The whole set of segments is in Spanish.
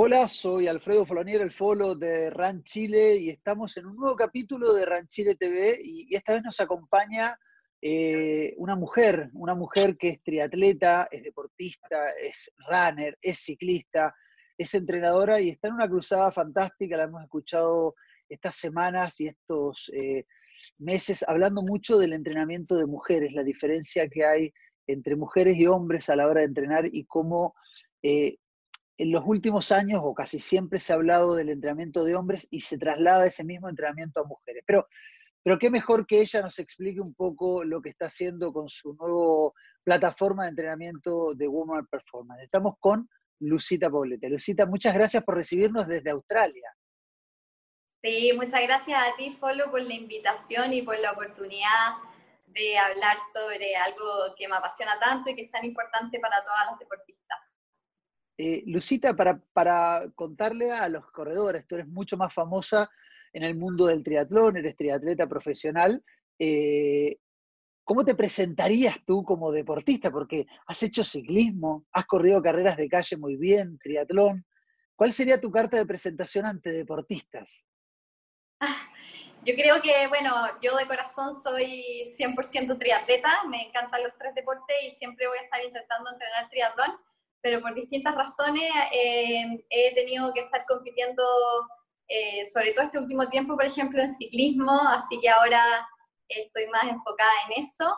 Hola, soy Alfredo Folonier, el Folo de RAN Chile y estamos en un nuevo capítulo de RAN Chile TV y esta vez nos acompaña eh, una mujer, una mujer que es triatleta, es deportista, es runner, es ciclista, es entrenadora y está en una cruzada fantástica, la hemos escuchado estas semanas y estos eh, meses hablando mucho del entrenamiento de mujeres, la diferencia que hay entre mujeres y hombres a la hora de entrenar y cómo eh, en los últimos años, o casi siempre, se ha hablado del entrenamiento de hombres y se traslada ese mismo entrenamiento a mujeres. Pero, pero qué mejor que ella nos explique un poco lo que está haciendo con su nueva plataforma de entrenamiento de Woman Performance. Estamos con Lucita Poblete. Lucita, muchas gracias por recibirnos desde Australia. Sí, muchas gracias a ti, Folo, por la invitación y por la oportunidad de hablar sobre algo que me apasiona tanto y que es tan importante para todas las deportistas. Eh, Lucita, para, contarle a los corredores, tú eres mucho más famosa en el mundo del triatlón, eres triatleta profesional. Eh, ¿Cómo te presentarías tú como deportista? Porque has hecho ciclismo, has corrido carreras de calle muy bien, triatlón. ¿Cuál sería tu carta de presentación ante deportistas? Ah, yo creo que, bueno, yo de corazón soy 100% triatleta, me encantan los tres deportes y siempre voy a estar intentando entrenar triatlón pero por distintas razones eh, he tenido que estar compitiendo, eh, sobre todo este último tiempo, por ejemplo, en ciclismo, así que ahora estoy más enfocada en eso.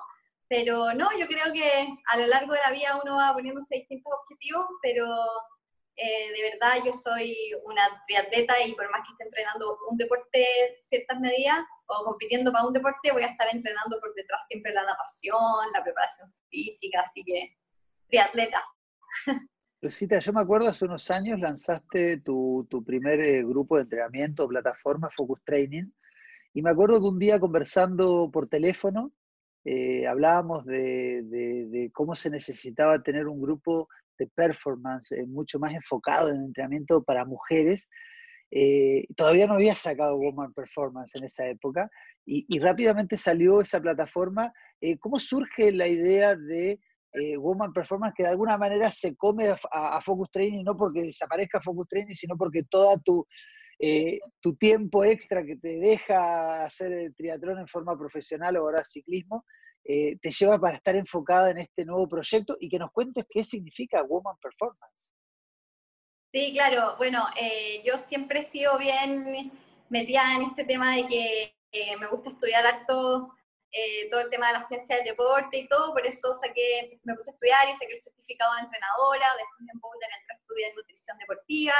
Pero no, yo creo que a lo largo de la vida uno va poniéndose distintos objetivos, pero eh, de verdad yo soy una triatleta y por más que esté entrenando un deporte ciertas medidas o compitiendo para un deporte, voy a estar entrenando por detrás siempre la natación, la preparación física, así que triatleta. Lucita, yo me acuerdo hace unos años lanzaste tu, primer eh, grupo de entrenamiento, plataforma Focus Training, y me acuerdo que un día conversando por teléfono, eh, hablábamos de, cómo se necesitaba tener un grupo de performance eh, mucho más enfocado en entrenamiento para mujeres. todavía no había sacado Woman Performance en esa época y, rápidamente salió esa plataforma. ¿Cómo surge la idea de eh, Woman Performance que de alguna manera se come a, Focus Training, no porque desaparezca Focus Training, sino porque todo tu, eh, tu tiempo extra que te deja hacer el triatlón en forma profesional o ahora ciclismo, eh, te lleva para estar enfocada en este nuevo proyecto y que nos cuentes qué significa Woman Performance. Sí, claro. Bueno, yo siempre he sido bien metida en este tema de que me gusta estudiar harto eh, todo el tema de la ciencia del deporte y todo, por eso saqué, me puse a estudiar y saqué el certificado de entrenadora, después en Boulder entré a estudiar nutrición deportiva,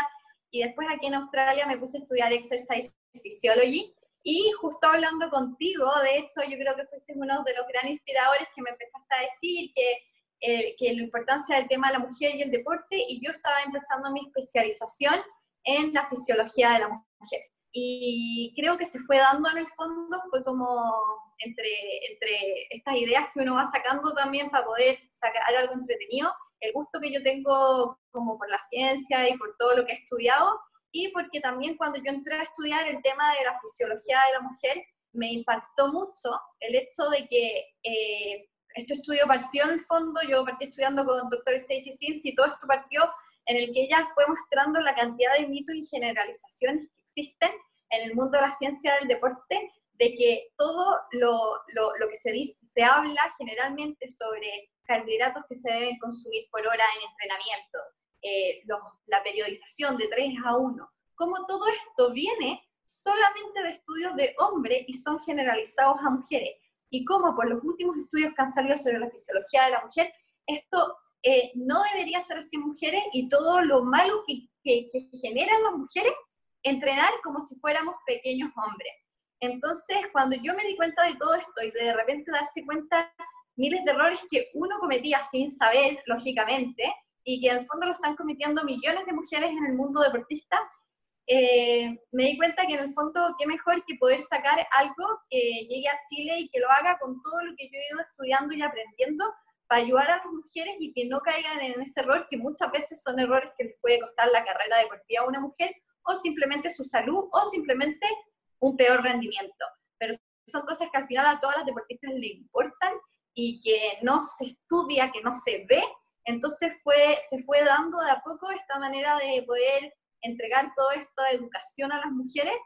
y después aquí en Australia me puse a estudiar Exercise Physiology, y justo hablando contigo, de hecho, yo creo que fuiste uno de los grandes inspiradores que me empezaste a decir que, eh, que la importancia del tema de la mujer y el deporte, y yo estaba empezando mi especialización en la fisiología de la mujer. Y creo que se fue dando en el fondo, fue como entre, entre estas ideas que uno va sacando también para poder sacar algo entretenido, el gusto que yo tengo como por la ciencia y por todo lo que he estudiado, y porque también cuando yo entré a estudiar el tema de la fisiología de la mujer, me impactó mucho el hecho de que eh, este estudio partió en el fondo, yo partí estudiando con el doctor Stacy Sims y todo esto partió en el que ella fue mostrando la cantidad de mitos y generalizaciones que existen en el mundo de la ciencia del deporte de que todo lo, lo, que se, dice, se habla generalmente sobre carbohidratos que se deben consumir por hora en entrenamiento, eh, la periodización de 3 a 1, como todo esto viene solamente de estudios de hombres y son generalizados a mujeres, y como por los últimos estudios que han salido sobre la fisiología de la mujer, esto eh, no debería ser así en mujeres y todo lo malo que, que, que generan las mujeres, entrenar como si fuéramos pequeños hombres. Entonces, cuando yo me di cuenta de todo esto y de repente darse cuenta miles de errores que uno cometía sin saber, lógicamente, y que el fondo lo están cometiendo millones de mujeres en el mundo deportista, eh, me di cuenta que en el fondo, qué mejor que poder sacar algo que llegue a Chile y que lo haga con todo lo que yo he ido estudiando y aprendiendo para ayudar a las mujeres y que no caigan en ese error, que muchas veces son errores que les puede costar la carrera deportiva a una mujer, o simplemente su salud, o simplemente un peor rendimiento. Pero son cosas que al final a todas las deportistas le importan y que no se estudia, que no se ve. Entonces fue, se fue dando de a poco esta manera de poder entregar toda esta educación a las mujeres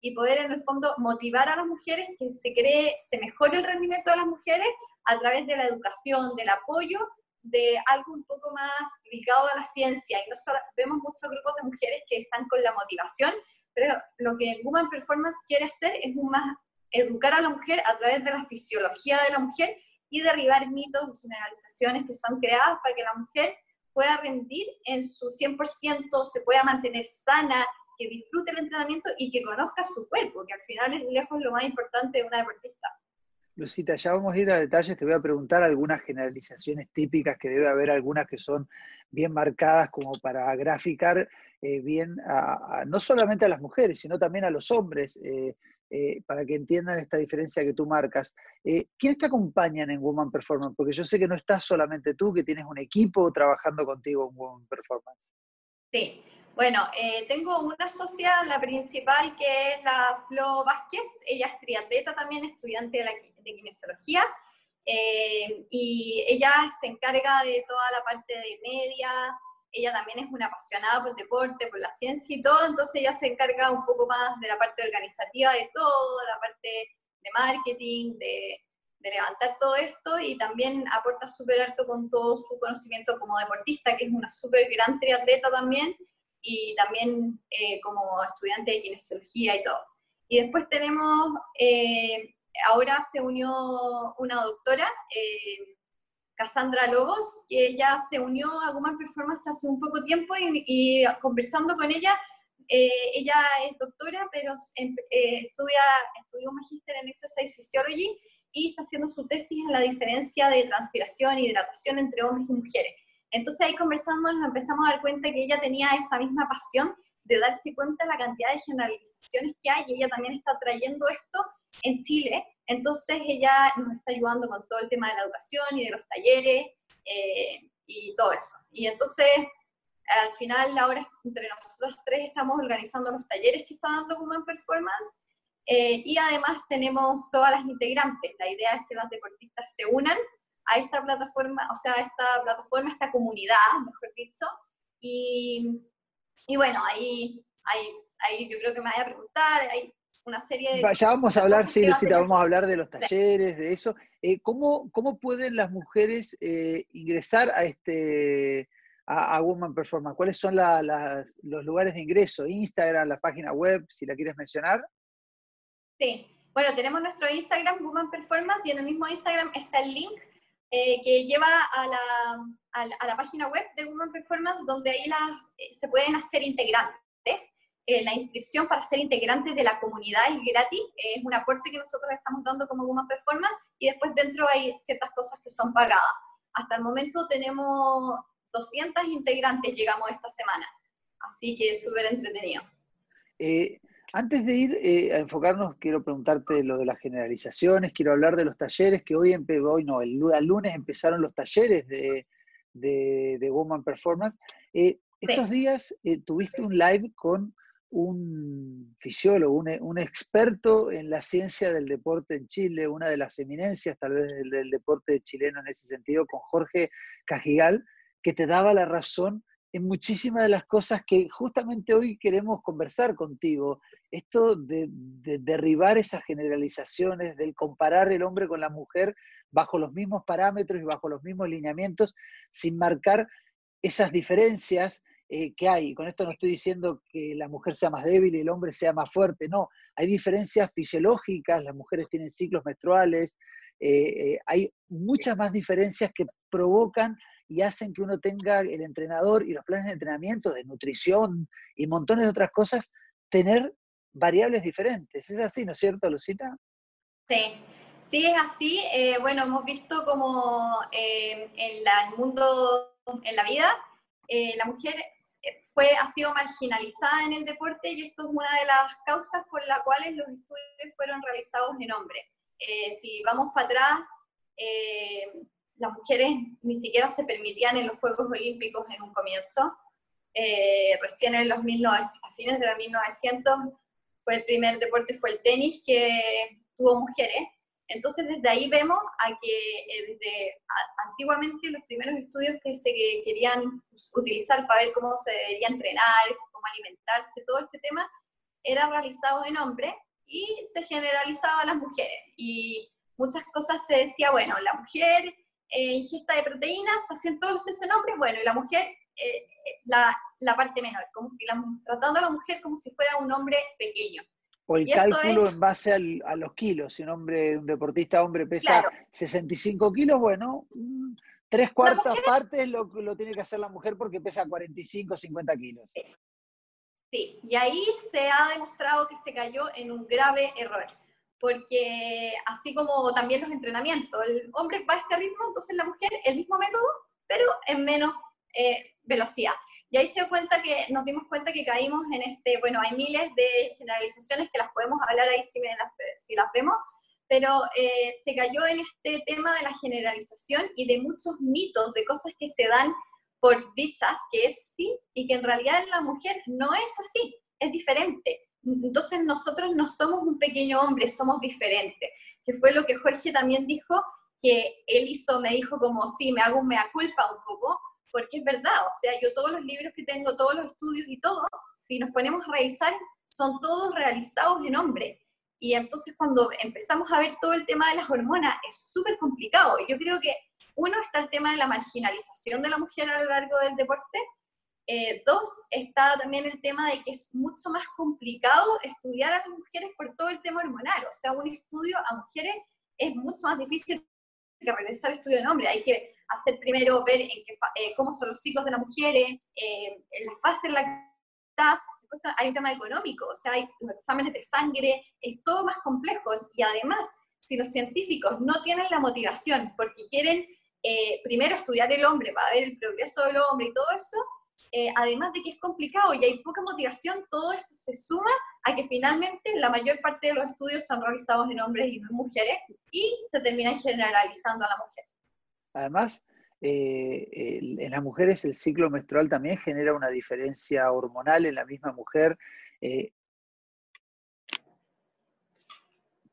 y poder en el fondo motivar a las mujeres que se cree, se mejore el rendimiento de las mujeres a través de la educación, del apoyo, de algo un poco más ligado a la ciencia. Y no solo, vemos muchos grupos de mujeres que están con la motivación, pero lo que Woman Performance quiere hacer es un más educar a la mujer a través de la fisiología de la mujer y derribar mitos y generalizaciones que son creadas para que la mujer pueda rendir en su 100%, se pueda mantener sana, que disfrute el entrenamiento y que conozca su cuerpo, que al final es lejos lo más importante de una deportista. Lucita, ya vamos a ir a detalles, te voy a preguntar algunas generalizaciones típicas, que debe haber algunas que son bien marcadas como para graficar eh, bien no solamente a las mujeres, sino también a los hombres. Eh, eh, para que entiendan esta diferencia que tú marcas. ¿Quiénes te acompañan en Woman Performance? Porque yo sé que no estás solamente tú, que tienes un equipo trabajando contigo en Woman Performance. Sí, bueno, tengo una socia, la principal, que es la Flo Vázquez. Ella es triatleta también, estudiante de, la, de kinesiología. y ella se encarga de toda la parte de media, ella también es una apasionada por el deporte, por la ciencia y todo, entonces ella se encarga un poco más de la parte organizativa de todo, la parte de marketing, de, levantar todo esto y también aporta súper alto con todo su conocimiento como deportista, que es una súper gran triatleta también, y también eh, como estudiante de kinesiología y todo. Y después tenemos, eh, ahora se unió una doctora, eh, Cassandra Lobos, que ella se unió a Woman Performance hace un poco tiempo y, conversando con ella, eh, ella es doctora, pero em, eh, estudia, estudió un magíster en Exercise Physiology y está haciendo su tesis en la diferencia de transpiración y hidratación entre hombres y mujeres. Entonces ahí conversando nos empezamos a dar cuenta que ella tenía esa misma pasión de darse cuenta de la cantidad de generalizaciones que hay y ella también está trayendo esto en Chile entonces ella nos está ayudando con todo el tema de la educación y de los talleres eh, y todo eso. Y entonces, al final, ahora entre nosotros tres estamos organizando los talleres que está dando Women Performance eh, y además tenemos todas las integrantes. La idea es que las deportistas se unan a esta plataforma, o sea, a esta plataforma, a esta comunidad, mejor dicho. Y, y bueno, ahí, ahí, ahí yo creo que me vaya a preguntar, hay una serie de... Ya vamos a hablar, sí, Lucita, vamos a hablar de los talleres, de eso. Eh, ¿cómo, ¿cómo, pueden las mujeres eh, ingresar a este a, Woman Performance? ¿Cuáles son los lugares de ingreso? Instagram, la página web, si la quieres mencionar. Sí, bueno, tenemos nuestro Instagram, Woman Performance, y en el mismo Instagram está el link eh, que lleva a la, a, la, página web de Woman Performance, donde ahí se pueden hacer integrantes. Eh, la inscripción para ser integrantes de la comunidad es gratis, es un aporte que nosotros estamos dando como Woman Performance y después dentro hay ciertas cosas que son pagadas. Hasta el momento tenemos 200 integrantes, llegamos esta semana, así que es súper entretenido. Eh, antes de ir eh, a enfocarnos, quiero preguntarte lo de las generalizaciones, quiero hablar de los talleres, que hoy, hoy no, el, lunes empezaron los talleres de, de, Woman Performance. estos días tuviste un live con un fisiólogo, un, experto en la ciencia del deporte en Chile, una de las eminencias tal vez del, deporte chileno en ese sentido, con Jorge Cajigal, que te daba la razón en muchísimas de las cosas que justamente hoy queremos conversar contigo. Esto de, de, derribar esas generalizaciones, del comparar el hombre con la mujer bajo los mismos parámetros y bajo los mismos lineamientos, sin marcar esas diferencias eh, que hay. Con esto no estoy diciendo que la mujer sea más débil y el hombre sea más fuerte, no. Hay diferencias fisiológicas, las mujeres tienen ciclos menstruales, eh, eh, hay muchas más diferencias que provocan y hacen que uno tenga el entrenador y los planes de entrenamiento, de nutrición y montones de otras cosas, tener variables diferentes. ¿Es así, no es cierto, Lucita? Sí, sí es así. bueno, hemos visto como en el mundo, en la vida, la mujer fue, ha sido marginalizada en el deporte y esto es una de las causas por las cuales los estudios fueron realizados en hombres. Eh, si vamos para atrás, eh, las mujeres ni siquiera se permitían en los Juegos Olímpicos en un comienzo. Eh, recién en los 1900, a fines de los 1900 fue el primer deporte, fue el tenis que tuvo mujeres. Entonces, desde ahí vemos a que eh, desde antiguamente los primeros estudios que se querían utilizar para ver cómo se debería entrenar, cómo alimentarse, todo este tema, era realizado en hombres y se generalizaba a las mujeres. Y muchas cosas se decía, bueno, la mujer eh, ingesta de proteínas, hacían todos ustedes en hombres, bueno, y la mujer eh, la, la, parte menor, como si la, tratando a la mujer como si fuera un hombre pequeño. O el cálculo en base a los kilos. Si un hombre, un deportista hombre pesa 65 kilos, bueno, mm, tres cuartas partes lo, lo tiene que hacer la mujer porque pesa 45, 50 kilos. Sí, y ahí se ha demostrado que se cayó en un grave error, porque así como también los entrenamientos, el hombre va a este ritmo, entonces la mujer el mismo método, pero en menos eh, velocidad. Y ahí se cuenta que, nos dimos cuenta que caímos en este, bueno, hay miles de generalizaciones que las podemos hablar ahí si, las, si las vemos, pero eh, se cayó en este tema de la generalización y de muchos mitos, de cosas que se dan por dichas que es así y que en realidad la mujer no es así, es diferente. Entonces nosotros no somos un pequeño hombre, somos diferentes, que fue lo que Jorge también dijo, que él hizo, me dijo como, sí, me hago un mea culpa un poco, porque es verdad, o sea, yo todos los libros que tengo, todos los estudios y todo, si nos ponemos a revisar, son todos realizados en hombre. Y entonces cuando empezamos a ver todo el tema de las hormonas, es súper complicado. Yo creo que uno está el tema de la marginalización de la mujer a lo largo del deporte. Eh, dos, está también el tema de que es mucho más complicado estudiar a las mujeres por todo el tema hormonal. O sea, un estudio a mujeres es mucho más difícil que realizar estudio en hombre. Hay que hacer primero ver en qué, eh, cómo son los ciclos de las mujeres, eh, en la fase en la que está. Hay un tema económico, o sea, hay los exámenes de sangre, es todo más complejo. Y además, si los científicos no tienen la motivación porque quieren eh, primero estudiar el hombre para ver el progreso del hombre y todo eso, eh, además de que es complicado y hay poca motivación, todo esto se suma a que finalmente la mayor parte de los estudios son realizados en hombres y no en mujeres y se terminan generalizando a la mujer. Además, eh, en las mujeres el ciclo menstrual también genera una diferencia hormonal en la misma mujer.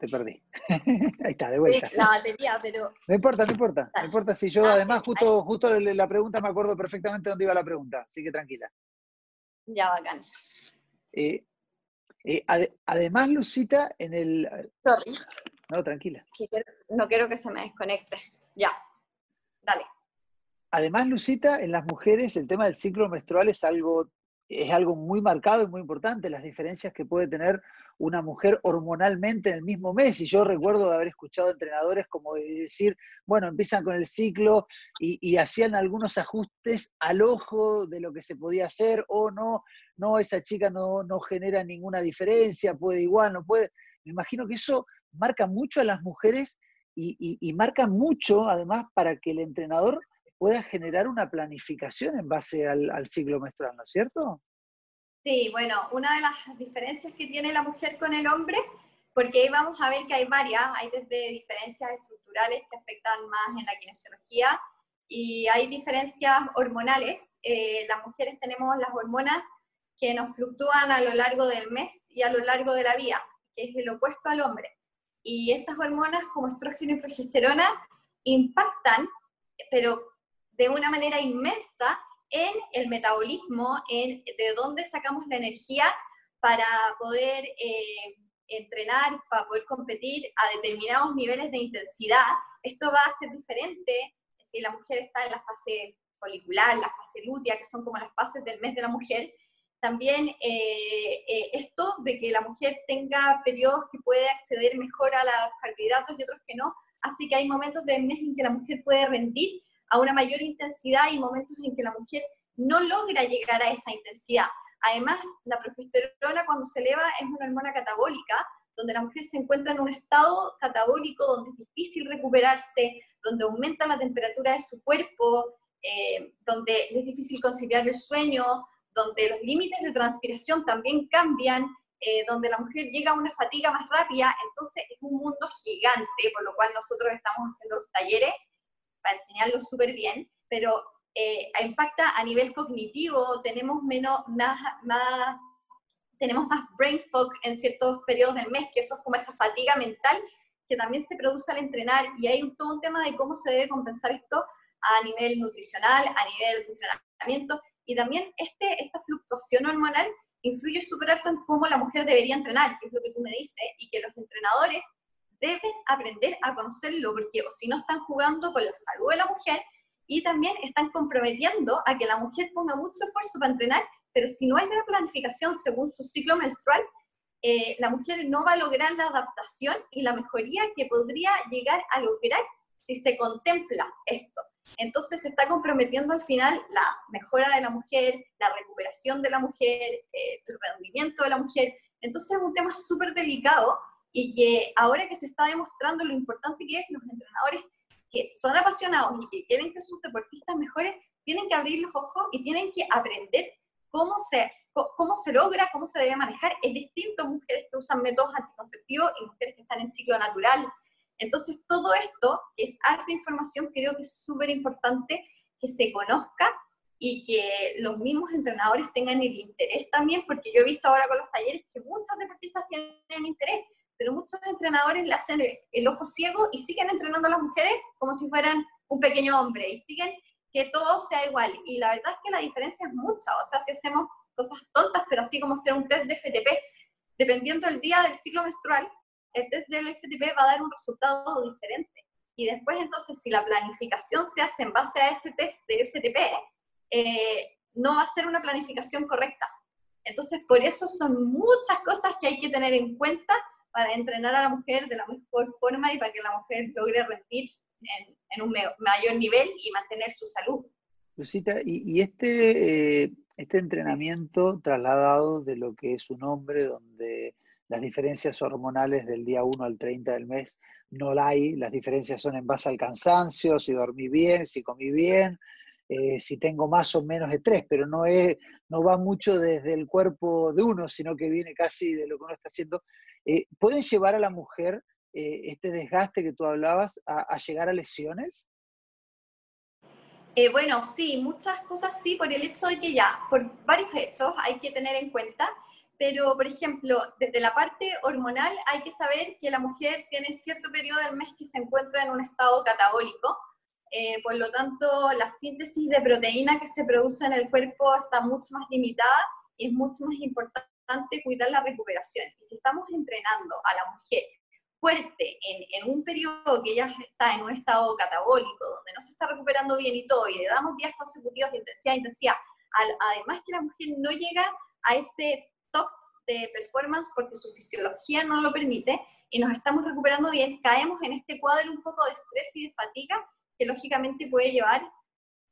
Te perdí. Ahí está, de vuelta. la batería, pero. No importa, no importa. No importa si yo, ah, además, justo, justo la pregunta me acuerdo perfectamente dónde iba la pregunta, así que tranquila. Ya, bacán. Eh, eh, además, Lucita, en el. Sorry. No, tranquila. No quiero que se me desconecte. Ya. Dale. Además, Lucita, en las mujeres el tema del ciclo menstrual es algo, es algo muy marcado y muy importante, las diferencias que puede tener una mujer hormonalmente en el mismo mes. Y yo recuerdo de haber escuchado entrenadores como decir, bueno, empiezan con el ciclo y, hacían algunos ajustes al ojo de lo que se podía hacer o no, no, esa chica no, no genera ninguna diferencia, puede igual, no puede. Me imagino que eso marca mucho a las mujeres y, marca mucho además para que el entrenador pueda generar una planificación en base al, al ciclo menstrual, ¿no es cierto? Sí, bueno, una de las diferencias que tiene la mujer con el hombre, porque ahí vamos a ver que hay varias, hay desde diferencias estructurales que afectan más en la kinesiología y hay diferencias hormonales. Eh, las mujeres tenemos las hormonas que nos fluctúan a lo largo del mes y a lo largo de la vida, que es el opuesto al hombre. Y estas hormonas como estrógeno y progesterona impactan, pero de una manera inmensa, en el metabolismo, en de dónde sacamos la energía para poder eh, entrenar, para poder competir a determinados niveles de intensidad. Esto va a ser diferente si la mujer está en la fase folicular, la fase lútea, que son como las fases del mes de la mujer. También eh, eh, esto de que la mujer tenga periodos que puede acceder mejor a los carbohidratos y otros que no, así que hay momentos del mes en que la mujer puede rendir a una mayor intensidad y momentos en que la mujer no logra llegar a esa intensidad. Además, la progesterona cuando se eleva es una hormona catabólica, donde la mujer se encuentra en un estado catabólico donde es difícil recuperarse, donde aumenta la temperatura de su cuerpo, eh, donde es difícil conciliar el sueño, donde los límites de transpiración también cambian, eh, donde la mujer llega a una fatiga más rápida, entonces es un mundo gigante, por lo cual nosotros estamos haciendo los talleres para enseñarlo súper bien, pero eh, impacta a nivel cognitivo, tenemos menos, más, más, tenemos más brain fog en ciertos periodos del mes, que eso es como esa fatiga mental que también se produce al entrenar, y hay un, todo un tema de cómo se debe compensar esto a nivel nutricional, a nivel de entrenamiento, y también este, esta fluctuación hormonal influye súper alto en cómo la mujer debería entrenar, que es lo que tú me dices, y que los entrenadores deben aprender a conocerlo, porque o si no están jugando con la salud de la mujer y también están comprometiendo a que la mujer ponga mucho esfuerzo para entrenar, pero si no hay una planificación según su ciclo menstrual, eh, la mujer no va a lograr la adaptación y la mejoría que podría llegar a lograr si se contempla esto. Entonces se está comprometiendo al final la mejora de la mujer, la recuperación de la mujer, eh, el rendimiento de la mujer. Entonces es un tema súper delicado y que ahora que se está demostrando lo importante que es, los entrenadores que son apasionados y que quieren que sus deportistas mejoren, tienen que abrir los ojos y tienen que aprender cómo se cómo se logra, cómo se debe manejar. Es distinto mujeres que usan métodos anticonceptivos y mujeres que están en ciclo natural. Entonces, todo esto, que es harta información, creo que es súper importante que se conozca y que los mismos entrenadores tengan el interés también, porque yo he visto ahora con los talleres que muchas deportistas tienen interés, pero muchos entrenadores le hacen el ojo ciego y siguen entrenando a las mujeres como si fueran un pequeño hombre y siguen que todo sea igual. Y la verdad es que la diferencia es mucha. O sea, si hacemos cosas tontas, pero así como hacer un test de FTP. Dependiendo del día del ciclo menstrual, el test del FTP va a dar un resultado diferente. Y después, entonces, si la planificación se hace en base a ese test de FTP, eh, no va a ser una planificación correcta. Entonces, por eso son muchas cosas que hay que tener en cuenta para entrenar a la mujer de la mejor forma y para que la mujer logre rendir en, un mayor nivel y mantener su salud. Lucita, y, este, eh, este entrenamiento trasladado de lo que es un hombre, donde las diferencias hormonales del día 1 al 30 del mes no la hay, las diferencias son en base al cansancio, si dormí bien, si comí bien, eh, si tengo más o menos estrés, pero no, es, no va mucho desde el cuerpo de uno, sino que viene casi de lo que uno está haciendo. Eh, ¿Pueden llevar a la mujer eh, este desgaste que tú hablabas a llegar a lesiones? Eh, bueno, sí, muchas cosas sí, por el hecho de que ya, por varios hechos hay que tener en cuenta, pero por ejemplo, desde la parte hormonal hay que saber que la mujer tiene cierto periodo del mes que se encuentra en un estado catabólico, eh, por lo tanto la síntesis de proteína que se produce en el cuerpo está mucho más limitada y es mucho más importante cuidar la recuperación. Y si estamos entrenando a la mujer fuerte en, un periodo que ya está en un estado catabólico, donde no se está recuperando bien y todo, y le damos días consecutivos de intensidad, intensidad, además que la mujer no llega a ese top de performance porque su fisiología no lo permite y nos estamos recuperando bien, caemos en este cuadro un poco de estrés y de fatiga que lógicamente puede llevar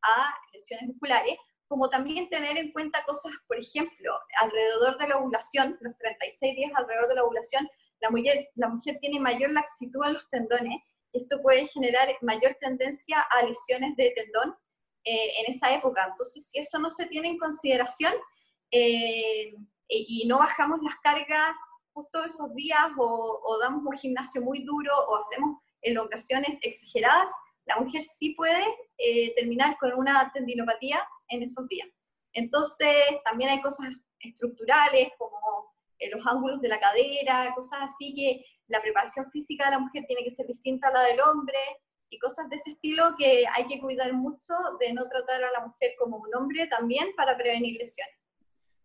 a lesiones musculares, como también tener en cuenta cosas, por ejemplo, alrededor de la ovulación, los 36 días alrededor de la ovulación, la mujer, la mujer tiene mayor laxitud en los tendones esto puede generar mayor tendencia a lesiones de tendón eh, en esa época. Entonces, si eso no se tiene en consideración eh, y no bajamos las cargas justo esos días o, damos un gimnasio muy duro o hacemos elongaciones exageradas, la mujer sí puede eh, terminar con una tendinopatía en esos días. Entonces, también hay cosas estructurales como los ángulos de la cadera, cosas así que la preparación física de la mujer tiene que ser distinta a la del hombre y cosas de ese estilo que hay que cuidar mucho de no tratar a la mujer como un hombre también para prevenir lesiones.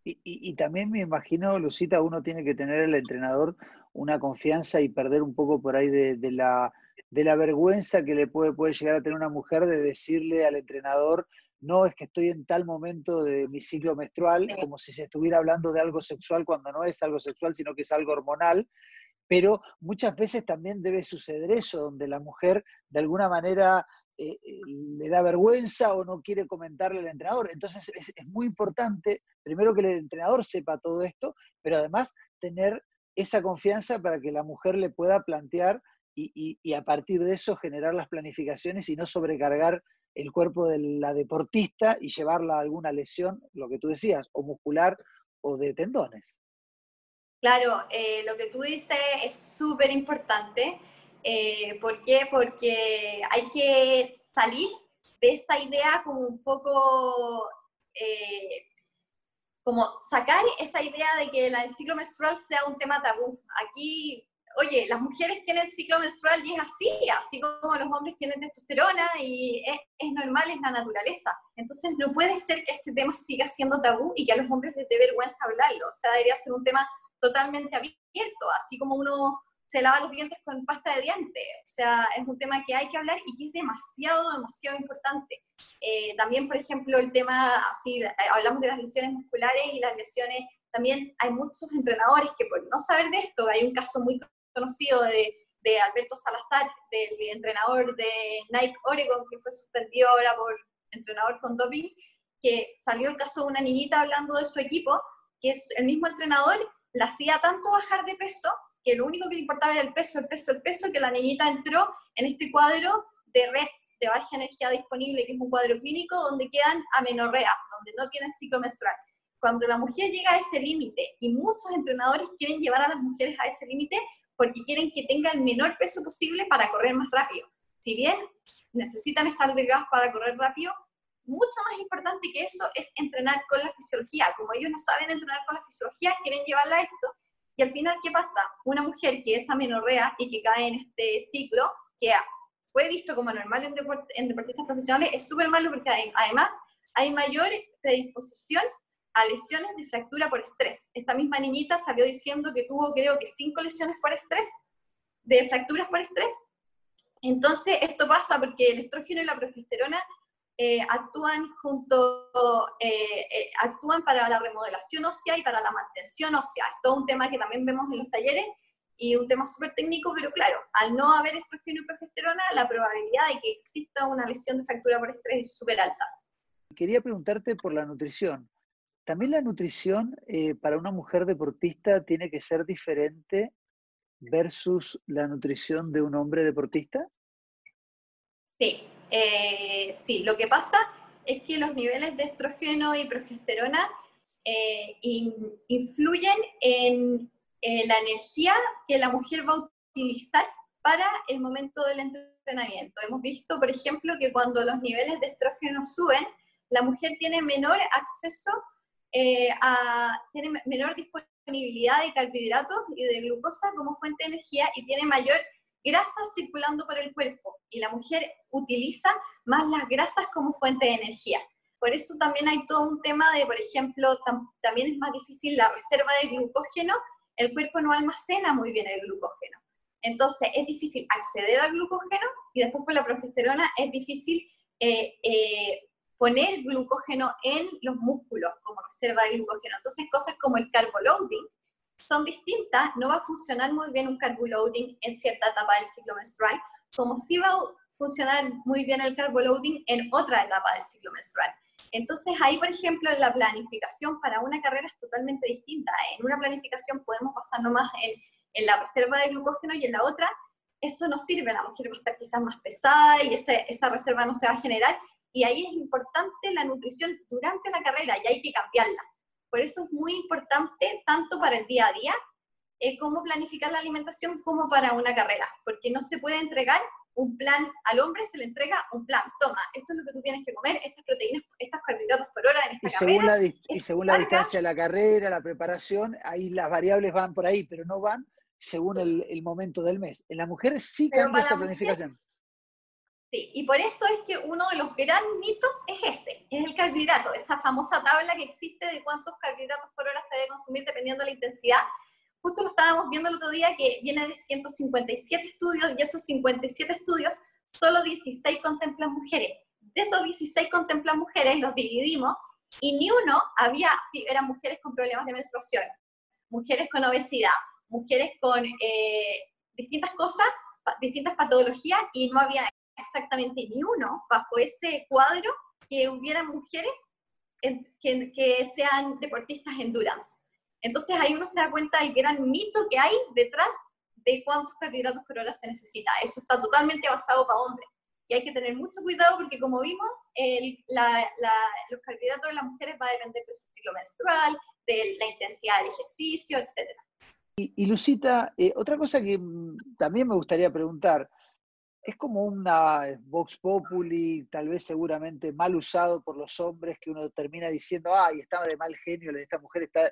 Y, también me imagino, Lucita, uno tiene que tener el entrenador una confianza y perder un poco por ahí de, la, de la vergüenza que le puede, puede llegar a tener una mujer de decirle al entrenador, no es que estoy en tal momento de mi ciclo menstrual, como si se estuviera hablando de algo sexual cuando no es algo sexual, sino que es algo hormonal, pero muchas veces también debe suceder eso, donde la mujer de alguna manera eh, eh, le da vergüenza o no quiere comentarle al entrenador. Entonces es, muy importante, primero que el entrenador sepa todo esto, pero además tener esa confianza para que la mujer le pueda plantear y, y a partir de eso generar las planificaciones y no sobrecargar el cuerpo de la deportista y llevarla a alguna lesión, lo que tú decías, o muscular o de tendones. Claro, eh, lo que tú dices es súper importante. Eh, ¿Por qué? Porque hay que salir de esa idea como un poco, eh, como sacar esa idea de que el ciclo menstrual sea un tema tabú. Aquí oye, las mujeres tienen ciclo menstrual y es así, así como los hombres tienen testosterona y es, es, normal, es la naturaleza. Entonces no puede ser que este tema siga siendo tabú y que a los hombres les dé vergüenza hablarlo. O sea, debería ser un tema totalmente abierto, así como uno se lava los dientes con pasta de dientes. O sea, es un tema que hay que hablar y que es demasiado, demasiado importante. Eh, también, por ejemplo, el tema, así, hablamos de las lesiones musculares y las lesiones, también hay muchos entrenadores que por no saber de esto, hay un caso muy conocido de, de Alberto Salazar, del entrenador de Nike Oregon, que fue suspendido ahora por entrenador con doping, que salió el caso de una niñita hablando de su equipo, que es el mismo entrenador, la hacía tanto bajar de peso que lo único que le importaba era el peso, el peso, el peso, que la niñita entró en este cuadro de REDS, de baja energía disponible, que es un cuadro clínico donde quedan amenorrea, donde no tienen ciclo menstrual. Cuando la mujer llega a ese límite, y muchos entrenadores quieren llevar a las mujeres a ese límite porque quieren que tenga el menor peso posible para correr más rápido. Si bien necesitan estar delgadas para correr rápido, mucho más importante que eso es entrenar con la fisiología. Como ellos no saben entrenar con la fisiología, quieren llevarla a esto y al final, ¿qué pasa? Una mujer que es amenorrea y que cae en este ciclo, que fue visto como normal en, deportistas profesionales, es súper malo porque además hay mayor predisposición a lesiones de fractura por estrés. Esta misma niñita salió diciendo que tuvo, creo que, cinco lesiones por estrés, de fracturas por estrés. Entonces, esto pasa porque el estrógeno y la progesterona eh, actúan junto, eh, eh, actúan para la remodelación ósea y para la mantención ósea. Es todo un tema que también vemos en los talleres y un tema súper técnico, pero claro, al no haber estrógeno y progesterona, la probabilidad de que exista una lesión de fractura por estrés es súper alta. Quería preguntarte por la nutrición. ¿También la nutrición para una mujer deportista tiene que ser diferente versus la nutrición de un hombre deportista? Sí, eh, sí, lo que pasa es que los niveles de estrógeno y progesterona eh, influyen en la energía que la mujer va a utilizar para el momento del entrenamiento. Hemos visto, por ejemplo, que cuando los niveles de estrógeno suben, la mujer tiene menor acceso eh, tiene menor disponibilidad de carbohidratos y de glucosa como fuente de energía y tiene mayor grasas circulando por el cuerpo y la mujer utiliza más las grasas como fuente de energía. Por eso también hay todo un tema de, por ejemplo, también es más difícil la reserva de glucógeno, el cuerpo no almacena muy bien el glucógeno. Entonces es difícil acceder al glucógeno y después por la progesterona es difícil eh, eh, poner glucógeno en los músculos como reserva de glucógeno. Entonces cosas como el carboloading, son distintas, no va a funcionar muy bien un carboloading en cierta etapa del ciclo menstrual, como sí va a funcionar muy bien el carboloading en otra etapa del ciclo menstrual. Entonces ahí, por ejemplo, la planificación para una carrera es totalmente distinta. En una planificación podemos pasar nomás en, en la reserva de glucógeno y en la otra eso no sirve, la mujer va a estar quizás más pesada y ese, esa reserva no se va a generar. Y ahí es importante la nutrición durante la carrera y hay que cambiarla. Por eso es muy importante, tanto para el día a día, eh, cómo planificar la alimentación, como para una carrera, porque no se puede entregar un plan, al hombre se le entrega un plan, toma, esto es lo que tú tienes que comer, estas proteínas, estos carbohidratos por hora en esta y según La y según la distancia de la carrera, la preparación, ahí las variables van por ahí, pero no van según el, momento del mes. En las mujeres sí cambia esa planificación. Sí, y por eso es que uno de los gran mitos es ese, es el carbohidrato, esa famosa tabla que existe de cuántos carbohidratos por hora se debe consumir dependiendo de la intensidad. Justo lo estábamos viendo el otro día que viene de 157 estudios y esos 57 estudios, solo 16 contemplan mujeres. De esos 16 contemplan mujeres, los dividimos y ni uno había, sí, eran mujeres con problemas de menstruación, mujeres con obesidad, mujeres con eh, distintas cosas, distintas patologías y no había exactamente ni uno bajo ese cuadro que hubiera mujeres que, que sean deportistas endurance. Entonces ahí uno se da cuenta del gran mito que hay detrás de cuántos carbohidratos por hora se necesita. Eso está totalmente basado para hombres. Y hay que tener mucho cuidado porque, como vimos, los carbohidratos de las mujeres va a depender de su ciclo menstrual, de la intensidad del ejercicio, etc. Y, Lucita, eh, otra cosa que mm, también me gustaría preguntar, es como una Vox Populi, tal vez seguramente mal usado por los hombres, que uno termina diciendo, ay, estaba de mal genio, esta mujer está...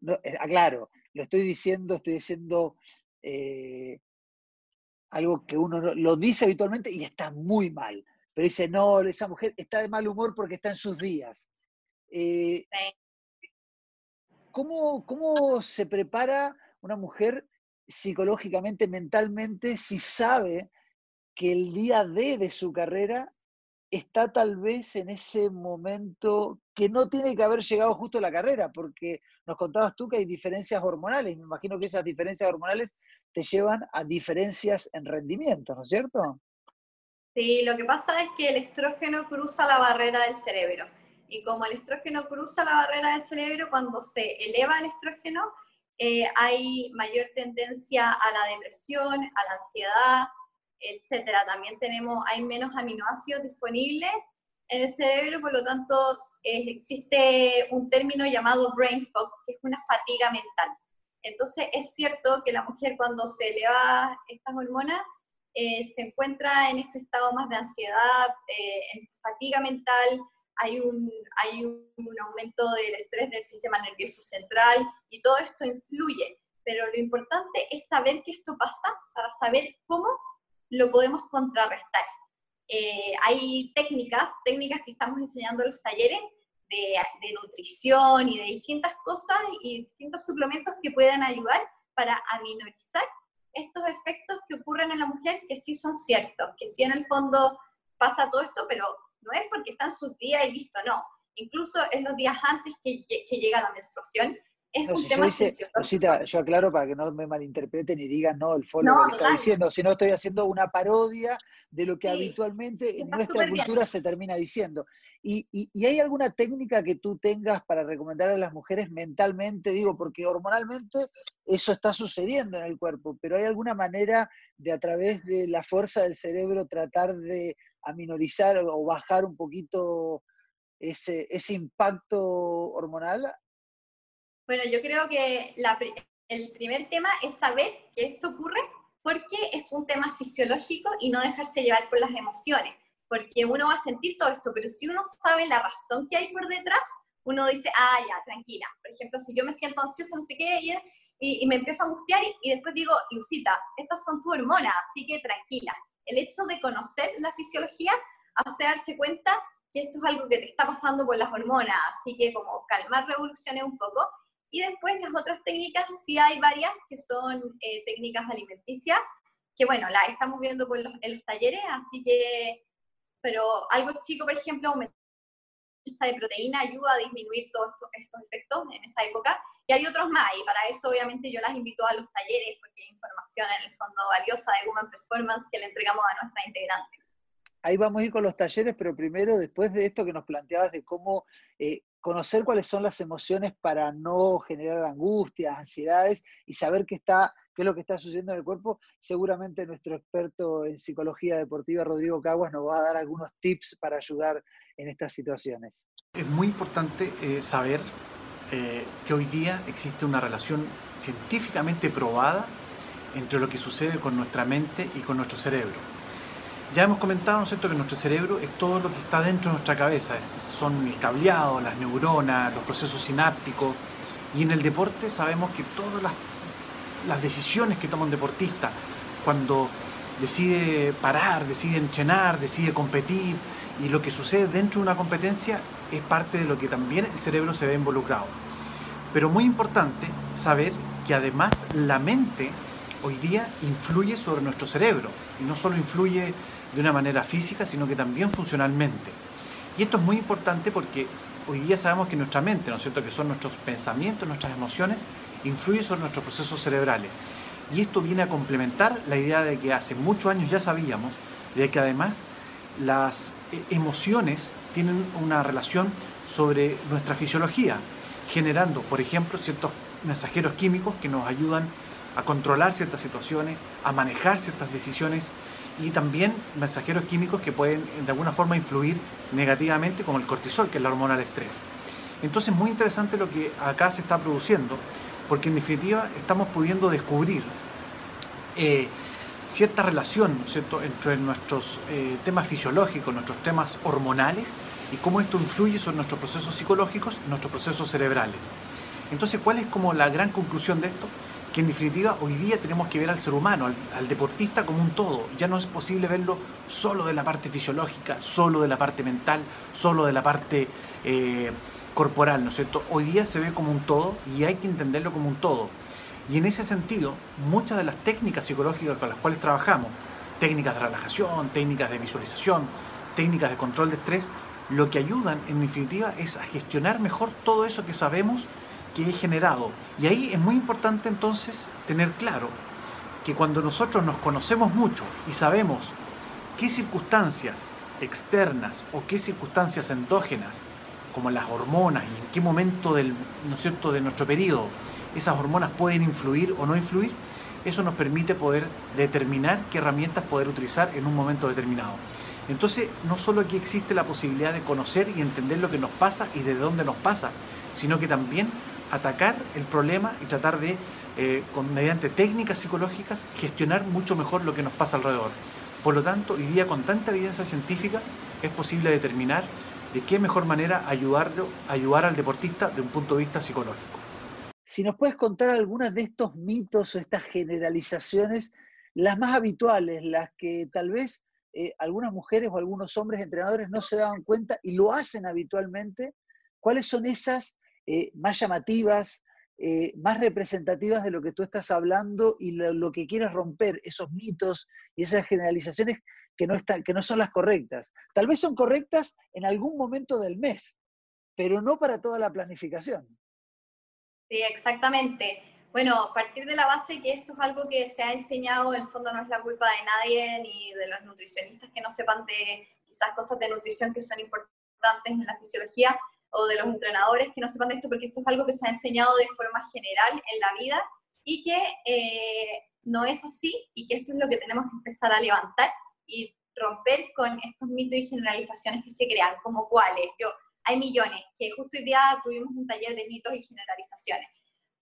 No, eh, aclaro, lo estoy diciendo, estoy diciendo eh, algo que uno lo dice habitualmente y está muy mal, pero dice, no, esa mujer está de mal humor porque está en sus días. Eh, ¿cómo, ¿Cómo se prepara una mujer psicológicamente, mentalmente, si sabe que el día D de su carrera está tal vez en ese momento que no tiene que haber llegado justo a la carrera, porque nos contabas tú que hay diferencias hormonales, me imagino que esas diferencias hormonales te llevan a diferencias en rendimiento, ¿no es cierto? Sí, lo que pasa es que el estrógeno cruza la barrera del cerebro. Y como el estrógeno cruza la barrera del cerebro, cuando se eleva el estrógeno, eh, hay mayor tendencia a la depresión, a la ansiedad, etcétera. También tenemos, hay menos aminoácidos disponibles en el cerebro, por lo tanto existe un término llamado brain fog, que es una fatiga mental. Entonces es cierto que la mujer cuando se eleva estas hormonas eh, se encuentra en este estado más de ansiedad, eh, en fatiga mental, hay un, hay un aumento del estrés del sistema nervioso central y todo esto influye. Pero lo importante es saber que esto pasa para saber cómo lo podemos contrarrestar. Eh, hay técnicas, técnicas que estamos enseñando en los talleres de, de, nutrición y de distintas cosas y distintos suplementos que pueden ayudar para aminorizar estos efectos que ocurren en la mujer que sí son ciertos, que sí en el fondo pasa todo esto, pero no es porque está en su día y listo, no. Incluso en los días antes que, que llega la menstruación, es un tema yo, yo aclaro para que no me malinterpreten y digan, no, el follow no, está diciendo, sino estoy haciendo una parodia de lo que habitualmente en nuestra cultura se termina diciendo. Y, y, hay alguna técnica que tú tengas para recomendar a las mujeres mentalmente? Digo, porque hormonalmente eso está sucediendo en el cuerpo, pero ¿hay alguna manera de a través de la fuerza del cerebro tratar de aminorizar o bajar un poquito ese, ese impacto hormonal? Bueno, yo creo que el primer tema es saber que esto ocurre porque es un tema fisiológico y no dejarse llevar por las emociones, porque uno va a sentir todo esto, pero si uno sabe la razón que hay por detrás, uno dice, ah, ya, tranquila. Por ejemplo, si yo me siento ansiosa, no sé qué, y, y, me empiezo a angustiar y, después digo, Lucita, estas son tus hormonas, así que tranquila. El hecho de conocer la fisiología hace darse cuenta que esto es algo que te está pasando por las hormonas, así que como calmar revoluciones un poco y después las otras técnicas, sí hay varias que son eh, técnicas alimenticias, que bueno, las estamos viendo por los, en los talleres, así que, pero algo chico, por ejemplo, esta de proteína ayuda a disminuir todos estos efectos en esa época. Y hay otros más, y para eso obviamente yo las invito a los talleres, porque hay información en el fondo valiosa de Woman Performance que le entregamos a nuestra integrante. Ahí vamos a ir con los talleres, pero primero, después de esto que nos planteabas de cómo eh, conocer cuáles son las emociones para no generar angustias, ansiedades y saber qué, está, qué es lo que está sucediendo en el cuerpo, seguramente nuestro experto en psicología deportiva, Rodrigo Caguas, nos va a dar algunos tips para ayudar en estas situaciones. Es muy importante eh, saber eh, que hoy día existe una relación científicamente probada entre lo que sucede con nuestra mente y con nuestro cerebro. Ya hemos comentado, ¿no es cierto?, que nuestro cerebro es todo lo que está dentro de nuestra cabeza, son el cableado, las neuronas, los procesos sinápticos, y en el deporte sabemos que todas las, las decisiones que toma un deportista cuando decide parar, decide entrenar, decide competir, y lo que sucede dentro de una competencia es parte de lo que también el cerebro se ve involucrado. Pero muy importante saber que además la mente hoy día influye sobre nuestro cerebro, y no solo influye de una manera física, sino que también funcionalmente. Y esto es muy importante porque hoy día sabemos que nuestra mente, ¿no es cierto?, que son nuestros pensamientos, nuestras emociones, influye sobre nuestros procesos cerebrales. Y esto viene a complementar la idea de que hace muchos años ya sabíamos de que además las eh, emociones tienen una relación sobre nuestra fisiología, generando, por ejemplo, ciertos mensajeros químicos que nos ayudan a controlar ciertas situaciones, a manejar ciertas decisiones y también mensajeros químicos que pueden de alguna forma influir negativamente, como el cortisol, que es la hormona del estrés. Entonces, muy interesante lo que acá se está produciendo, porque en definitiva estamos pudiendo descubrir eh, cierta relación entre nuestros eh, temas fisiológicos, nuestros temas hormonales y cómo esto influye sobre nuestros procesos psicológicos, nuestros procesos cerebrales. Entonces, ¿cuál es como la gran conclusión de esto? Que en definitiva hoy día tenemos que ver al ser humano, al, deportista como un todo. Ya no es posible verlo solo de la parte fisiológica, solo de la parte mental, solo de la parte eh, corporal, ¿no es cierto? Hoy día se ve como un todo y hay que entenderlo como un todo. Y en ese sentido, muchas de las técnicas psicológicas con las cuales trabajamos, técnicas de relajación, técnicas de visualización, técnicas de control de estrés, lo que ayudan en definitiva es a gestionar mejor todo eso que sabemos que es generado. Y ahí es muy importante entonces tener claro que cuando nosotros nos conocemos mucho y sabemos qué circunstancias externas o qué circunstancias endógenas, como las hormonas y en qué momento del, ¿no cierto? de nuestro periodo esas hormonas pueden influir o no influir, eso nos permite poder determinar qué herramientas poder utilizar en un momento determinado. Entonces, no solo aquí existe la posibilidad de conocer y entender lo que nos pasa y de dónde nos pasa, sino que también atacar el problema y tratar de, eh, con, mediante técnicas psicológicas, gestionar mucho mejor lo que nos pasa alrededor. Por lo tanto, hoy día con tanta evidencia científica es posible determinar de qué mejor manera ayudarlo, ayudar al deportista de un punto de vista psicológico. Si nos puedes contar algunas de estos mitos o estas generalizaciones, las más habituales, las que tal vez eh, algunas mujeres o algunos hombres entrenadores no se daban cuenta y lo hacen habitualmente, ¿cuáles son esas eh, más llamativas, eh, más representativas de lo que tú estás hablando y lo, que quieres romper, esos mitos y esas generalizaciones que no, están, que no son las correctas. Tal vez son correctas en algún momento del mes, pero no para toda la planificación. Sí, exactamente. Bueno, partir de la base que esto es algo que se ha enseñado, en el fondo no es la culpa de nadie, ni de los nutricionistas que no sepan de quizás cosas de nutrición que son importantes en la fisiología, o de los entrenadores que no sepan de esto, porque esto es algo que se ha enseñado de forma general en la vida y que eh, no es así y que esto es lo que tenemos que empezar a levantar y romper con estos mitos y generalizaciones que se crean, como cuáles. Yo, hay millones, que justo hoy día tuvimos un taller de mitos y generalizaciones,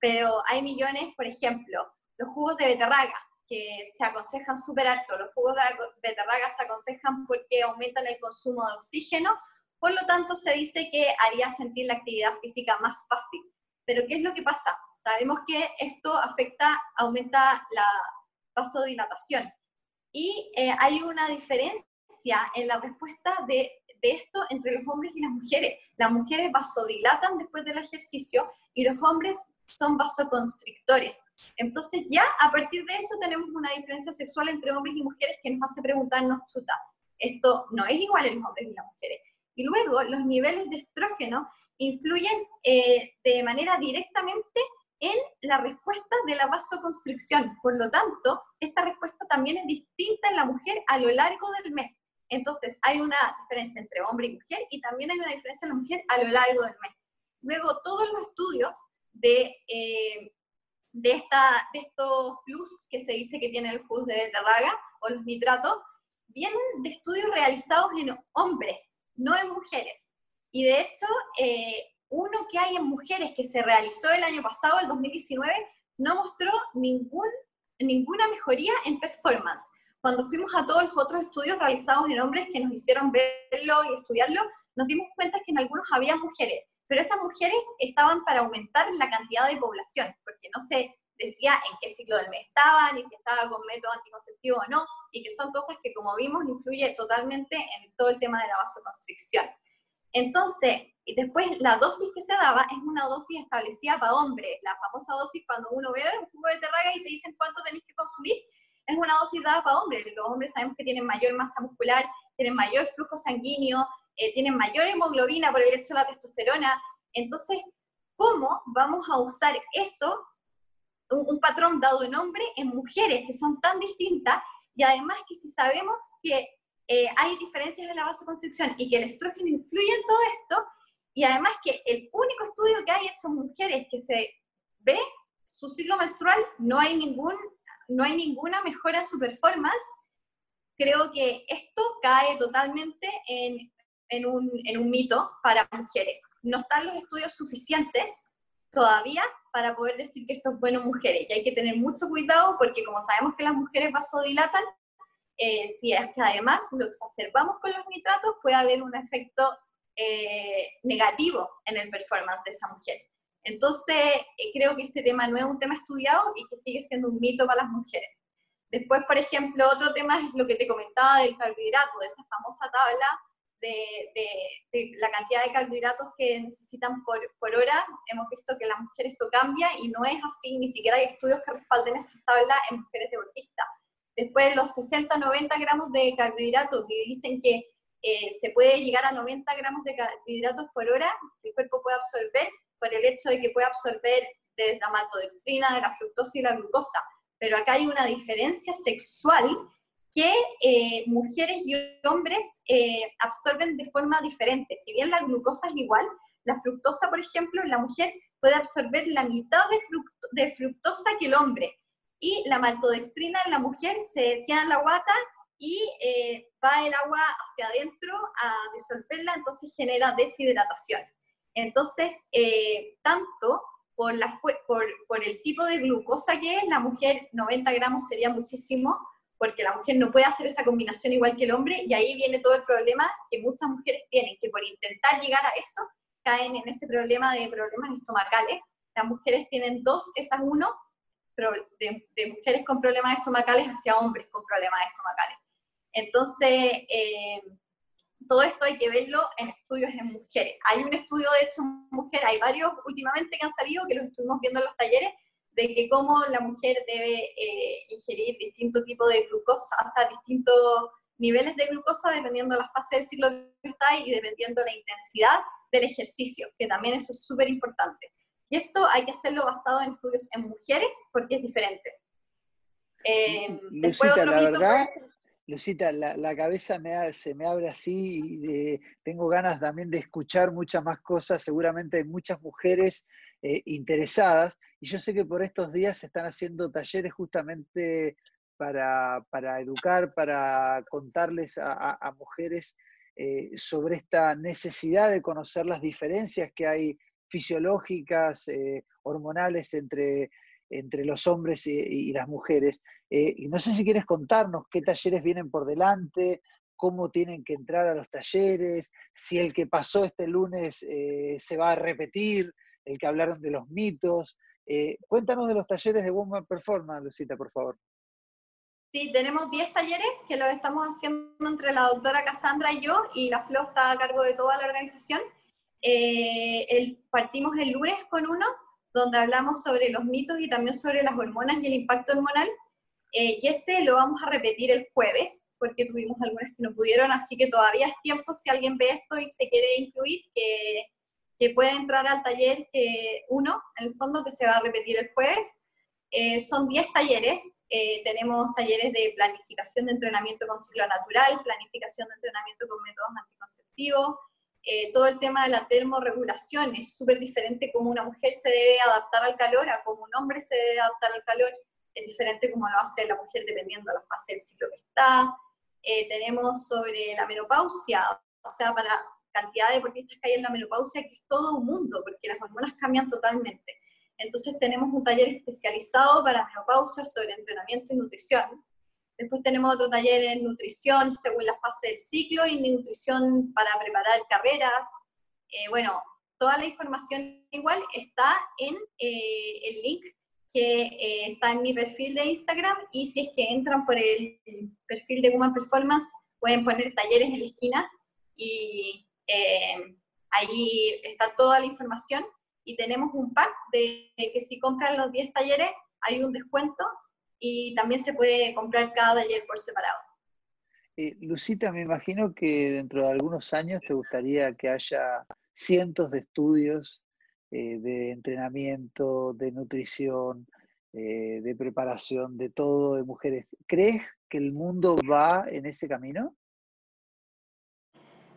pero hay millones, por ejemplo, los jugos de beterraga, que se aconsejan súper alto. Los jugos de beterraga se aconsejan porque aumentan el consumo de oxígeno por lo tanto, se dice que haría sentir la actividad física más fácil. Pero ¿qué es lo que pasa? Sabemos que esto afecta, aumenta la vasodilatación. Y eh, hay una diferencia en la respuesta de, de esto entre los hombres y las mujeres. Las mujeres vasodilatan después del ejercicio y los hombres son vasoconstrictores. Entonces ya a partir de eso tenemos una diferencia sexual entre hombres y mujeres que nos hace preguntarnos, chuta, esto no es igual en los hombres y las mujeres. Y luego los niveles de estrógeno influyen eh, de manera directamente en la respuesta de la vasoconstricción. Por lo tanto, esta respuesta también es distinta en la mujer a lo largo del mes. Entonces, hay una diferencia entre hombre y mujer y también hay una diferencia en la mujer a lo largo del mes. Luego, todos los estudios de, eh, de, esta, de estos plus que se dice que tiene el jugo de beterraga o los nitratos, vienen de estudios realizados en hombres no en mujeres. Y de hecho, eh, uno que hay en mujeres que se realizó el año pasado, el 2019, no mostró ningún, ninguna mejoría en performance. Cuando fuimos a todos los otros estudios realizados en hombres que nos hicieron verlo y estudiarlo, nos dimos cuenta que en algunos había mujeres, pero esas mujeres estaban para aumentar la cantidad de población, porque no se decía en qué ciclo del mes estaba, ni si estaba con método anticonceptivo o no, y que son cosas que, como vimos, influye totalmente en todo el tema de la vasoconstricción. Entonces, y después la dosis que se daba es una dosis establecida para hombres, la famosa dosis cuando uno ve un jugo de terraga y te dicen cuánto tenés que consumir, es una dosis dada para hombres. Los hombres sabemos que tienen mayor masa muscular, tienen mayor flujo sanguíneo, eh, tienen mayor hemoglobina por el hecho de la testosterona. Entonces, ¿cómo vamos a usar eso un, patrón dado en hombre en mujeres que son tan distintas y además que si sabemos que eh, hay diferencias en la vasoconstricción y que el estrógeno influye en todo esto, y además que el único estudio que hay hecho en mujeres que se ve su ciclo menstrual, no hay, ningún, no hay ninguna mejora en su performance, creo que esto cae totalmente en, en, un, en un mito para mujeres. No están los estudios suficientes todavía para poder decir que esto es bueno en mujeres. Y hay que tener mucho cuidado porque como sabemos que las mujeres vasodilatan, eh, si es que además lo exacerbamos con los nitratos, puede haber un efecto eh, negativo en el performance de esa mujer. Entonces, eh, creo que este tema no es un tema estudiado y que sigue siendo un mito para las mujeres. Después, por ejemplo, otro tema es lo que te comentaba del carbohidrato, de esa famosa tabla de, la cantidad de carbohidratos que necesitan por, por, hora, hemos visto que las mujeres esto cambia y no es así, ni siquiera hay estudios que respalden esa tabla en mujeres deportistas. Después los 60-90 gramos de carbohidratos que dicen que eh, se puede llegar a 90 gramos de carbohidratos por hora, el cuerpo puede absorber por el hecho de que puede absorber desde la maltodextrina, de la fructosa y la glucosa. Pero acá hay una diferencia sexual que eh, mujeres y hombres eh, absorben de forma diferente. Si bien la glucosa es igual, la fructosa, por ejemplo, la mujer puede absorber la mitad de, fructosa que el hombre. Y la maltodextrina en la mujer se en la guata y eh, va el agua hacia adentro a disolverla, entonces genera deshidratación. Entonces, tanto por, la, por, por el tipo de glucosa que es, la mujer 90 gramos sería muchísimo, porque la mujer no puede hacer esa combinación igual que el hombre, y ahí viene todo el problema que muchas mujeres tienen, que por intentar llegar a eso, caen en ese problema de problemas estomacales. Las mujeres tienen dos, esas uno, de, de mujeres con problemas estomacales hacia hombres con problemas estomacales. Entonces, eh, todo esto hay que verlo en estudios en mujeres. Hay un estudio, de hecho, en mujeres, hay varios últimamente que han salido, que los estuvimos viendo en los talleres, de que cómo la mujer debe eh, ingerir distintos tipos de glucosa, o sea, distintos niveles de glucosa dependiendo de la fase del ciclo que está y dependiendo de la intensidad del ejercicio, que también eso es súper importante. Y esto hay que hacerlo basado en estudios en mujeres porque es diferente. Eh, Lucita, la verdad, Lucita, la, cabeza me se me abre así y tengo ganas también de escuchar muchas más cosas. Seguramente hay muchas mujeres eh, interesadas. Y yo sé que por estos días se están haciendo talleres justamente para, educar, para contarles a, mujeres eh, sobre esta necesidad de conocer las diferencias que hay fisiológicas, eh, hormonales entre, entre los hombres y, las mujeres. y no sé si quieres contarnos qué talleres vienen por delante, cómo tienen que entrar a los talleres, si el que pasó este lunes se va a repetir, el que hablaron de los mitos. Eh, cuéntanos de los talleres de Woman Performance, Lucita, por favor. Sí, tenemos 10 talleres que los estamos haciendo entre la doctora Cassandra y yo, y la Flo está a cargo de toda la organización. Eh, el, partimos el lunes con uno, donde hablamos sobre los mitos y también sobre las hormonas y el impacto hormonal. Eh, y ese lo vamos a repetir el jueves, porque tuvimos algunas que no pudieron, así que todavía es tiempo si alguien ve esto y se quiere incluir, que que puede entrar al taller 1, en el fondo, que se va a repetir el jueves. Eh, son 10 talleres, eh, tenemos talleres de planificación de entrenamiento con ciclo natural, planificación de entrenamiento con métodos anticonceptivos, eh, todo el tema de la termorregulación, es súper diferente como una mujer se debe adaptar al calor a como un hombre se debe adaptar al calor, es diferente como lo hace la mujer dependiendo de la fase del ciclo que está. tenemos sobre la menopausia, o sea, para cantidad de deportistas que hay en la menopausia, que es todo un mundo, porque las hormonas cambian totalmente. Entonces tenemos un taller especializado para menopausia sobre entrenamiento y nutrición. Después tenemos otro taller en nutrición según la fase del ciclo y nutrición para preparar carreras. Eh, bueno, toda la información igual está en eh, el link que eh, está en mi perfil de Instagram y si es que entran por el perfil de Woman Performance pueden poner talleres en la esquina y eh, ahí está toda la información y tenemos un pack de, que si compran los 10 talleres hay un descuento y también se puede comprar cada taller por separado. Eh, Lucita, me imagino que dentro de algunos años te gustaría que haya cientos de estudios eh, de entrenamiento, de nutrición, de preparación, de todo de mujeres. ¿Crees que el mundo va en ese camino?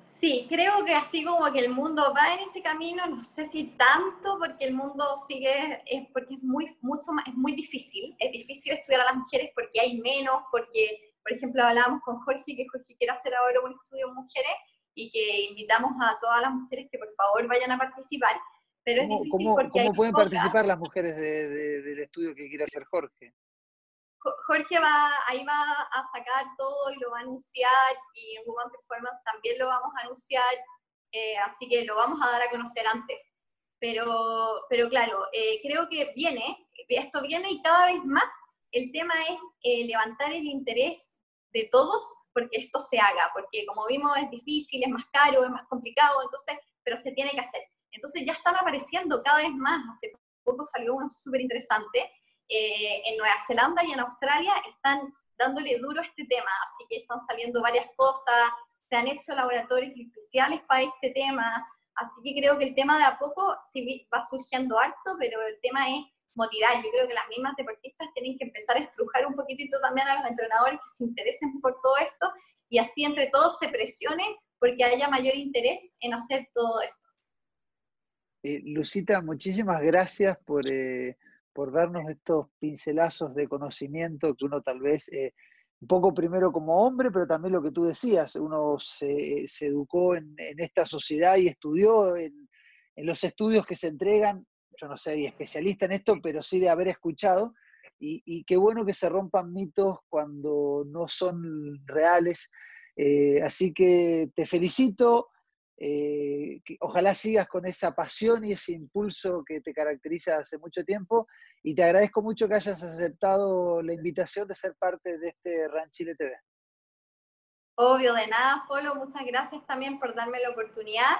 Sí, creo que así como que el mundo va en ese camino, no sé si tanto, porque el mundo sigue, es porque es muy, mucho más, es muy difícil, es difícil estudiar a las mujeres porque hay menos, porque, por ejemplo, hablábamos con Jorge, que Jorge quiere hacer ahora un estudio en mujeres y que invitamos a todas las mujeres que por favor vayan a participar, pero es difícil ¿cómo, porque ¿cómo pueden participar las mujeres del estudio que quiere hacer Jorge? Jorge va, ahí va a sacar todo y lo va a anunciar y en Woman Performance también lo vamos a anunciar, eh, así que lo vamos a dar a conocer antes. pero, pero claro, eh, creo que viene, esto viene y cada vez más el tema es eh, levantar el interés de todos porque esto se haga, porque como vimos es difícil, es más caro, es más complicado, entonces, pero se tiene que hacer. Entonces ya están apareciendo cada vez más, hace poco salió uno súper interesante, eh, en Nueva Zelanda y en Australia están dándole duro a este tema, así que están saliendo varias cosas, se han hecho laboratorios especiales para este tema, así que creo que el tema de a poco sí va surgiendo harto, pero el tema es motivar. Yo creo que las mismas deportistas tienen que empezar a estrujar un poquitito también a los entrenadores que se interesen por todo esto y así entre todos se presionen porque haya mayor interés en hacer todo esto. Eh, Lucita, muchísimas gracias por, eh, por, darnos estos pincelazos de conocimiento que uno tal vez, eh, un poco primero como hombre, pero también lo que tú decías, uno se, educó en, esta sociedad y estudió en, los estudios que se entregan yo no soy especialista en esto, pero sí de haber escuchado, y, qué bueno que se rompan mitos cuando no son reales. Eh, así que te felicito, eh, ojalá sigas con esa pasión y ese impulso que te caracteriza hace mucho tiempo, y te agradezco mucho que hayas aceptado la invitación de ser parte de este Ranchile TV. Obvio, de nada, Polo, muchas gracias también por darme la oportunidad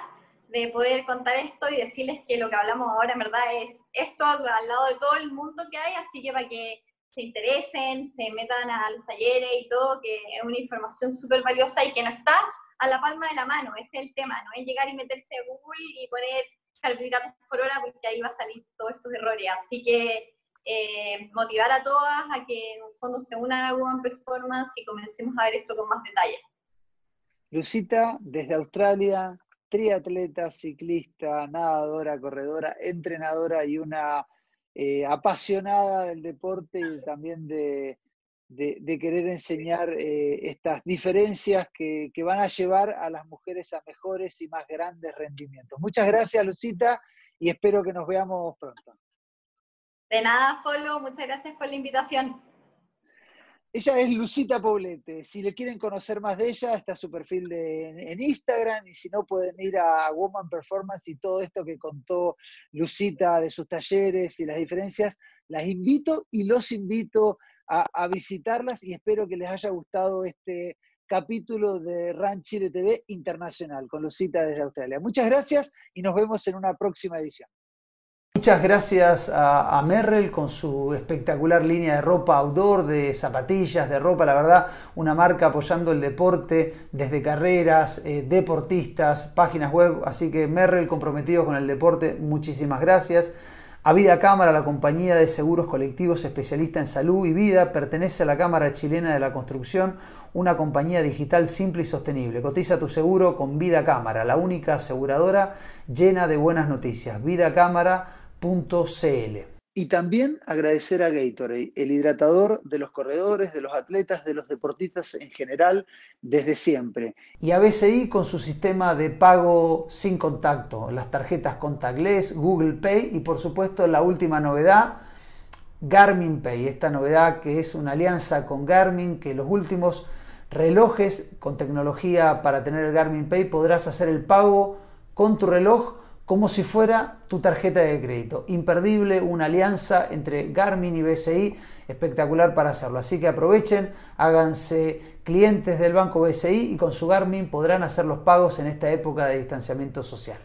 de poder contar esto y decirles que lo que hablamos ahora en verdad es esto al, lado de todo el mundo que hay, así que para que se interesen, se metan a los talleres y todo, que es una información súper valiosa y que no está a la palma de la mano, ese es el tema, no es llegar y meterse a Google y poner carbohidratos por hora porque ahí va a salir todos estos errores, así que eh, motivar a todas a que en un fondo se unan a Google Performance y comencemos a ver esto con más detalle. Lucita, desde Australia, triatleta, ciclista, nadadora, corredora, entrenadora y una eh, apasionada del deporte y también de, querer enseñar eh, estas diferencias que, que, van a llevar a las mujeres a mejores y más grandes rendimientos. Muchas gracias, Lucita, y espero que nos veamos pronto. De nada, Polo, muchas gracias por la invitación. Ella es Lucita Poblete. Si le quieren conocer más de ella, está su perfil en Instagram y si no pueden ir a Woman Performance y todo esto que contó Lucita de sus talleres y las diferencias, las invito y los invito a, visitarlas y espero que les haya gustado este capítulo de Ran Chile TV Internacional con Lucita desde Australia. Muchas gracias y nos vemos en una próxima edición. Muchas gracias a, Merrell con su espectacular línea de ropa outdoor, de zapatillas, de ropa, la verdad, una marca apoyando el deporte desde carreras, eh, deportistas, páginas web, así que Merrell comprometido con el deporte, muchísimas gracias. A Vida Cámara, la compañía de seguros colectivos especialista en salud y vida, pertenece a la Cámara Chilena de la Construcción, una compañía digital simple y sostenible. Cotiza tu seguro con Vida Cámara, la única aseguradora llena de buenas noticias. Vida Cámara y también agradecer a Gatorade, el hidratador de los corredores, de los atletas, de los deportistas en general, desde siempre. Y a BCI con su sistema de pago sin contacto, las tarjetas contactless, Google Pay y por supuesto la última novedad, Garmin Pay. Esta novedad que es una alianza con Garmin, que los últimos relojes con tecnología para tener el Garmin Pay podrás hacer el pago con tu reloj como si fuera tu tarjeta de crédito. Imperdible, una alianza entre Garmin y BCI, espectacular para hacerlo. Así que aprovechen, háganse clientes del banco BCI y con su Garmin podrán hacer los pagos en esta época de distanciamiento social.